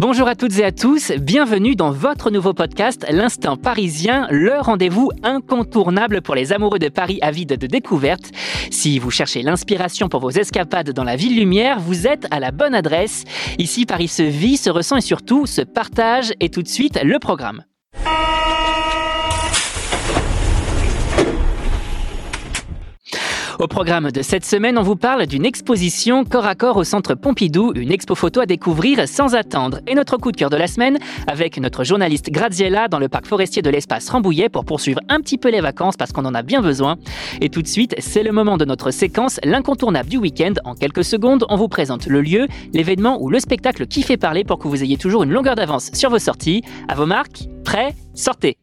Bonjour à toutes et à tous, bienvenue dans votre nouveau podcast L'Instant Parisien, le rendez-vous incontournable pour les amoureux de Paris avides de découvertes. Si vous cherchez l'inspiration pour vos escapades dans la ville lumière, vous êtes à la bonne adresse. Ici, Paris se vit, se ressent et surtout se partage. Et tout de suite, le programme. Au programme de cette semaine, on vous parle d'une exposition corps à corps au centre Pompidou, une expo photo à découvrir sans attendre. Et notre coup de cœur de la semaine avec notre journaliste Graziella dans le parc forestier de l'espace Rambouillet pour poursuivre un petit peu les vacances parce qu'on en a bien besoin. Et tout de suite, c'est le moment de notre séquence, l'incontournable du week-end. En quelques secondes, on vous présente le lieu, l'événement ou le spectacle qui fait parler pour que vous ayez toujours une longueur d'avance sur vos sorties. À vos marques, prêts, sortez.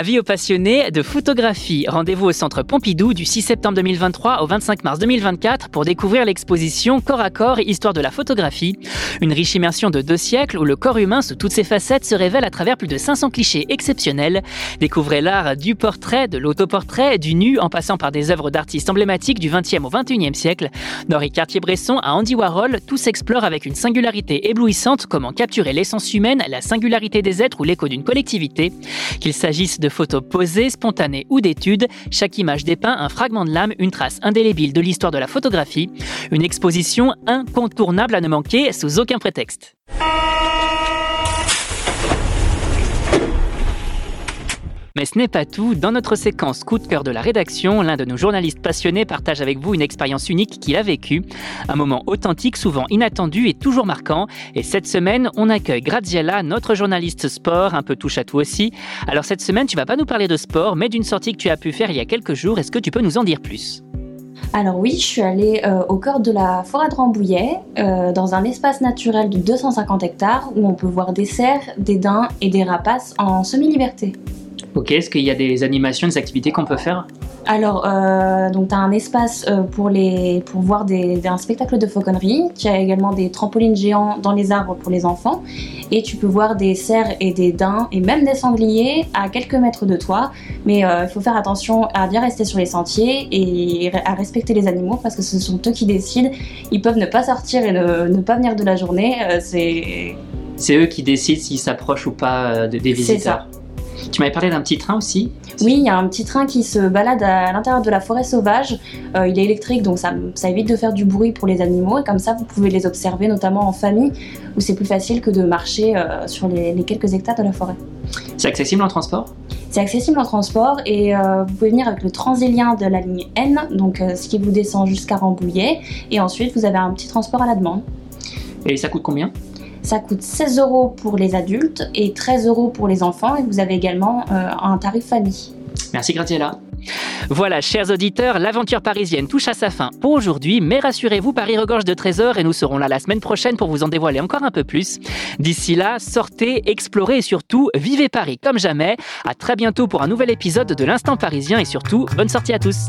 Avis aux passionnés de photographie. Rendez-vous au centre Pompidou du 6 septembre 2023 au 25 mars 2024 pour découvrir l'exposition Corps à corps, histoire de la photographie. Une riche immersion de deux siècles où le corps humain sous toutes ses facettes se révèle à travers plus de 500 clichés exceptionnels. Découvrez l'art du portrait, de l'autoportrait, du nu en passant par des œuvres d'artistes emblématiques du 20e au 21e siècle. D'Henri Cartier-Bresson à Andy Warhol, tout s'explore avec une singularité éblouissante comment capturer l'essence humaine, la singularité des êtres ou l'écho d'une collectivité. Qu'il s'agisse de photos posées, spontanées ou d'études, chaque image dépeint un fragment de l'âme, une trace indélébile de l'histoire de la photographie, une exposition incontournable à ne manquer sous aucun prétexte. Mais ce n'est pas tout. Dans notre séquence coup de cœur de la rédaction, l'un de nos journalistes passionnés partage avec vous une expérience unique qu'il a vécue. Un moment authentique, souvent inattendu et toujours marquant. Et cette semaine, on accueille Graziella, notre journaliste sport, un peu touche à tout aussi. Alors cette semaine, tu vas pas nous parler de sport, mais d'une sortie que tu as pu faire il y a quelques jours. Est-ce que tu peux nous en dire plus? Alors oui, je suis allée euh, au cœur de la forêt de Rambouillet, euh, dans un espace naturel de 250 hectares où on peut voir des cerfs, des daims et des rapaces en semi-liberté. Ok, est-ce qu'il y a des animations, des activités qu'on peut faire? Alors, euh, donc tu as un espace euh, pour, les, pour voir des, un spectacle de fauconnerie. Tu as également des trampolines géants dans les arbres pour les enfants. Et tu peux voir des cerfs et des daims et même des sangliers à quelques mètres de toi. Mais euh, il faut faire attention à bien rester sur les sentiers et à respecter les animaux parce que ce sont eux qui décident. Ils peuvent ne pas sortir et ne, pas venir de la journée. c'est... C'est eux qui décident s'ils s'approchent ou pas des visiteurs. Tu m'avais parlé d'un petit train aussi Oui, il y a un petit train qui se balade à l'intérieur de la forêt sauvage. Euh, il est électrique, donc ça, évite de faire du bruit pour les animaux. Et comme ça, vous pouvez les observer, notamment en famille, où c'est plus facile que de marcher euh, sur les, quelques hectares de la forêt. C'est accessible en transport? C'est accessible en transport et euh, vous pouvez venir avec le Transilien de la ligne N, donc ce qui vous descend jusqu'à Rambouillet. Et ensuite, vous avez un petit transport à la demande. Et ça coûte combien? Ça coûte 16 euros pour les adultes et 13 euros pour les enfants et vous avez également euh, un tarif famille. Merci Graziella. Voilà, chers auditeurs, l'aventure parisienne touche à sa fin pour aujourd'hui, mais rassurez-vous, Paris regorge de trésors et nous serons là la semaine prochaine pour vous en dévoiler encore un peu plus. D'ici là, sortez, explorez et surtout, vivez Paris comme jamais. À très bientôt pour un nouvel épisode de l'Instant Parisien et surtout, bonne sortie à tous.